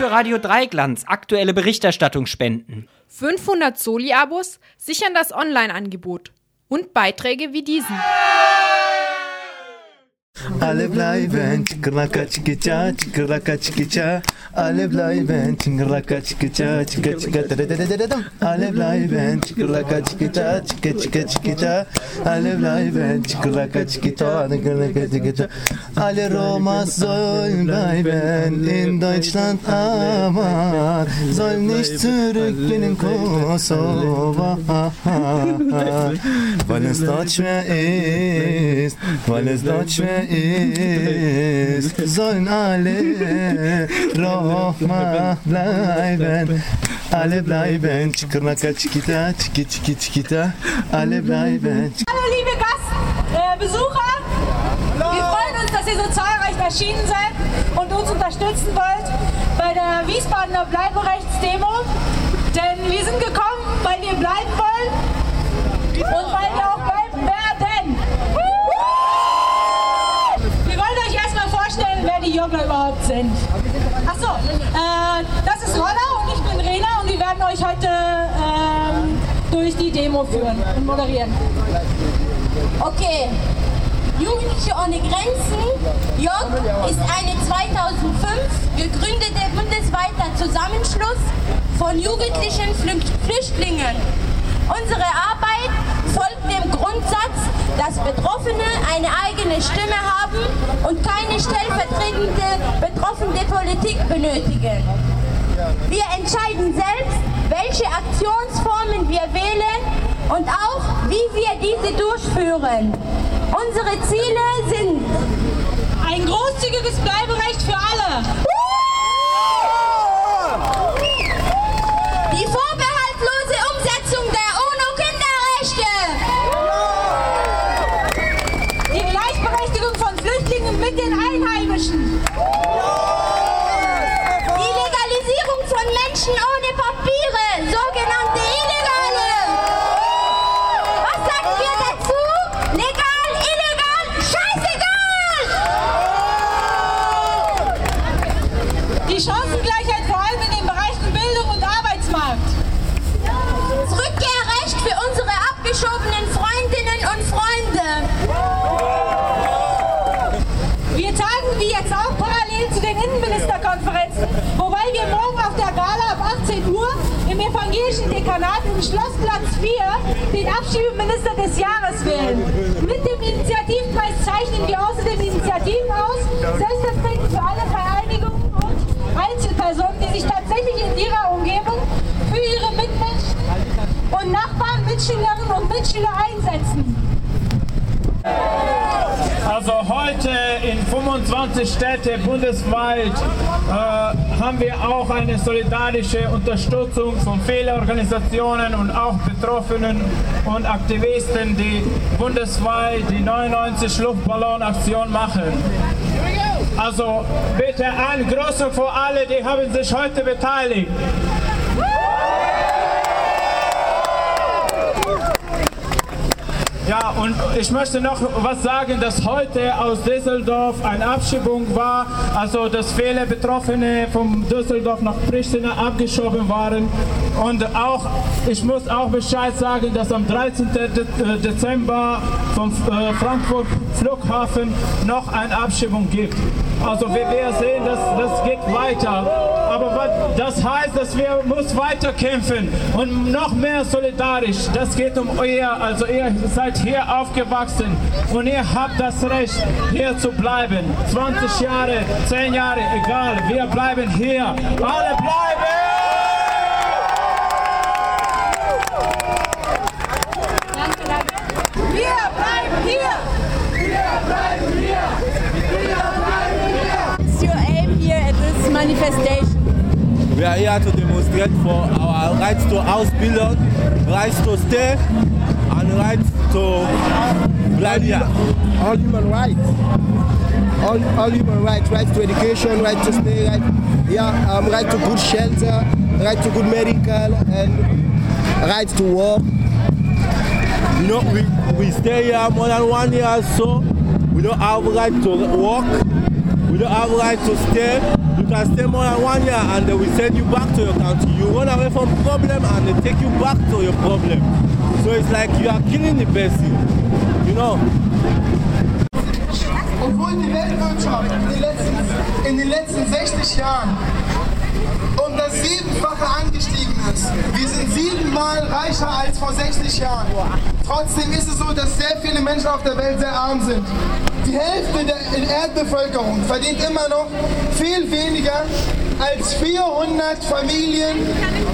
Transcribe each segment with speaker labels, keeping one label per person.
Speaker 1: für Radio Dreiglanz aktuelle Berichterstattung spenden.
Speaker 2: 500 Soli-Abos sichern das Online-Angebot und Beiträge wie diesen.
Speaker 3: Alle bleiben, chikraka chikicha, chikraka chikicha. Alle bleiben, chikraka chikicha, chika chika dadadadadam. Alle bleiben, chikraka chikicha, chika chika chikicha. Alle bleiben, chikraka chikita, chikraka chikicha. Alle Romas sollen bleiben in Deutschland, aber sollen nicht zurück in den Kosovo. Weil es dort schwer ist, weil es dort schwer ist, sollen alle Roma bleiben. Alle bleiben, chikita, chiki chiki chikita, alle bleiben.
Speaker 4: Hallo liebe Gastbesucher, wir freuen uns, dass ihr so zahlreich erschienen seid und uns unterstützen wollt bei der Wiesbadener Bleiberechtsdemo. Denn wir sind gekommen, weil wir bleiben wollen und weil wir auch bleiben werden. Wir wollen euch erstmal vorstellen, wer die Joggler überhaupt sind. Achso, äh, das ist Rolla und ich bin Rena und wir werden euch heute ähm, durch die Demo führen und moderieren.
Speaker 5: Okay. Jugendliche ohne Grenzen, JOG, ist eine 2005 gegründete bundesweiter Zusammenschluss von jugendlichen Flücht Flüchtlingen. Unsere Arbeit folgt dem Grundsatz, dass Betroffene eine eigene Stimme haben und keine stellvertretende betroffene Politik benötigen. Wir entscheiden selbst, welche Aktionsformen wir wählen und auch, wie wir diese durchführen. Unsere Ziele sind
Speaker 4: ein großzügiges Bleiberecht für alle.
Speaker 5: Die vorbehaltlose Umsetzung der UNO-Kinderrechte.
Speaker 4: Die Gleichberechtigung von Flüchtlingen mit den Einheimischen.
Speaker 5: Die Legalisierung von Menschen ohne Papiere, sogenannte Illegale. Was sagen wir dazu? Legal, illegal, scheißegal!
Speaker 4: Die Chancengleichheit vor allem in den Bereichen Bildung und Arbeitsmarkt.
Speaker 5: Das Rückkehrrecht für unsere abgeschobenen Freundinnen und Freunde.
Speaker 4: Wir tagen wie jetzt auch parallel zu den Innenministerkonferenzen, wobei wir morgen auf der Gala ab 18 Uhr im evangelischen Dekanat im Schlossplatz 4 den Abschiebeminister des Jahres wählen. Mit dem Initiativpreis zeichnen wir außerdem Initiativen aus, selbstverständlich für alle Vereinigungen und Einzelpersonen, die sich tatsächlich in ihrer Umgebung für ihre Mitmenschen und Nachbarn, Mitschüler einsetzen.
Speaker 6: Also heute in 25 Städten bundesweit äh, haben wir auch eine solidarische Unterstützung von vielen Organisationen und auch Betroffenen und Aktivisten, die bundesweit die 99 Luftballonaktion machen. Also bitte ein großer für alle, die haben sich heute beteiligt. Ja, und ich möchte noch was sagen, dass heute aus Düsseldorf eine Abschiebung war, also dass viele Betroffene von Düsseldorf nach Pristina abgeschoben waren. Und auch, ich muss auch Bescheid sagen, dass am 13. De Dezember vom äh, Frankfurt Flughafen noch eine Abschiebung gibt. Also wir, wir sehen, dass das geht weiter. Aber das heißt, dass wir muss weiter kämpfen und noch mehr solidarisch. Das geht um euer, also ihr seid hier aufgewachsen und ihr habt das Recht, hier zu bleiben. 20 Jahre, 10 Jahre, egal, wir bleiben hier. Alle bleiben!
Speaker 7: Manifestation?
Speaker 8: We are here to demonstrate for our rights to Ausbildung, rights to stay, and rights to bleiben here.
Speaker 9: all human rights. All, all human rights, rights to education, right to stay, right, yeah, um, right to good shelter, right to good medical, and right to work.
Speaker 8: You know, we, we stay here more than one year so. We don't have right to work. We don't have right to stay. You can stay more than one year and they will send you back to your country. You run away from problem and they take you back to your problem. So it's like you are killing the person. You know?
Speaker 10: Obwohl die Weltwirtschaft in den letzten, in den letzten 60 Jahren um das Siebenfache angestiegen ist. Wir sind siebenmal reicher als vor 60 Jahren. Trotzdem ist es so, dass sehr viele Menschen auf der Welt sehr arm sind. Die Hälfte der Erdbevölkerung verdient immer noch viel weniger als 400 Familien,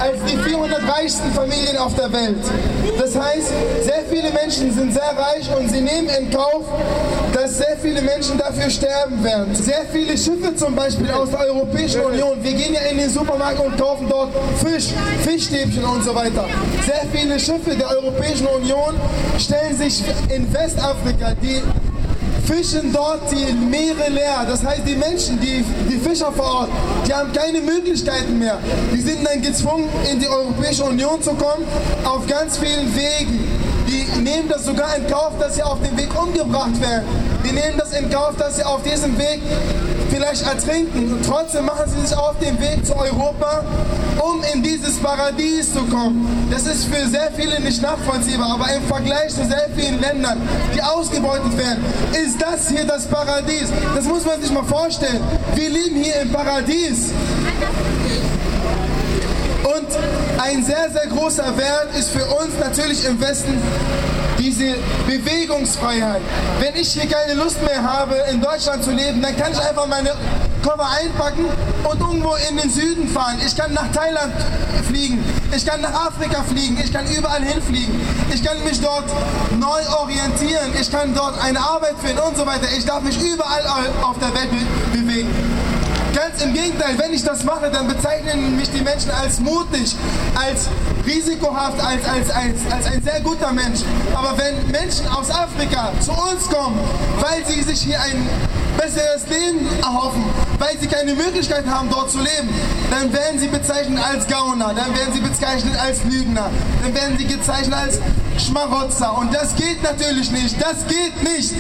Speaker 10: als die 400 reichsten Familien auf der Welt. Das heißt, sehr viele Menschen sind sehr reich und sie nehmen in Kauf, dass sehr viele Menschen dafür sterben werden. Sehr viele Schiffe zum Beispiel aus der Europäischen Union, wir gehen ja in den Supermarkt und kaufen dort Fisch, Fischstäbchen und so weiter. Sehr viele Schiffe der Europäischen Union stellen sich in Westafrika, die fischen dort die Meere leer. Das heißt, die Menschen, die, die Fischer vor Ort, die haben keine Möglichkeiten mehr. Die sind dann gezwungen, in die Europäische Union zu kommen, auf ganz vielen Wegen. Die nehmen das sogar in Kauf, dass sie auf dem Weg umgebracht werden. Die nehmen das in Kauf, dass sie auf diesem Weg vielleicht ertrinken. Und trotzdem machen sie sich auf den Weg zu Europa, um in dieses Paradies zu kommen. Das ist für sehr viele nicht nachvollziehbar, aber im Vergleich zu sehr vielen Ländern, die ausgebeutet werden, ist das hier das Paradies. Das muss man sich mal vorstellen. Wir leben hier im Paradies. Und ein sehr, sehr großer Wert ist für uns natürlich im Westen diese Bewegungsfreiheit. Wenn ich hier keine Lust mehr habe, in Deutschland zu leben, dann kann ich einfach meine Koffer einpacken und irgendwo in den Süden fahren. Ich kann nach Thailand fliegen, ich kann nach Afrika fliegen, ich kann überall hinfliegen. Ich kann mich dort neu orientieren, ich kann dort eine Arbeit finden und so weiter. Ich darf mich überall auf der Welt be bewegen. Ganz im Gegenteil, wenn ich das mache, dann bezeichnen mich die Menschen als mutig, als risikohaft, als, als, als, als ein sehr guter Mensch. Aber wenn Menschen aus Afrika zu uns kommen, weil sie sich hier ein besseres Leben erhoffen, weil sie keine Möglichkeit haben, dort zu leben, dann werden sie bezeichnet als Gauner, dann werden sie bezeichnet als Lügner, dann werden sie gezeichnet als Schmarotzer. Und das geht natürlich nicht. Das geht nicht.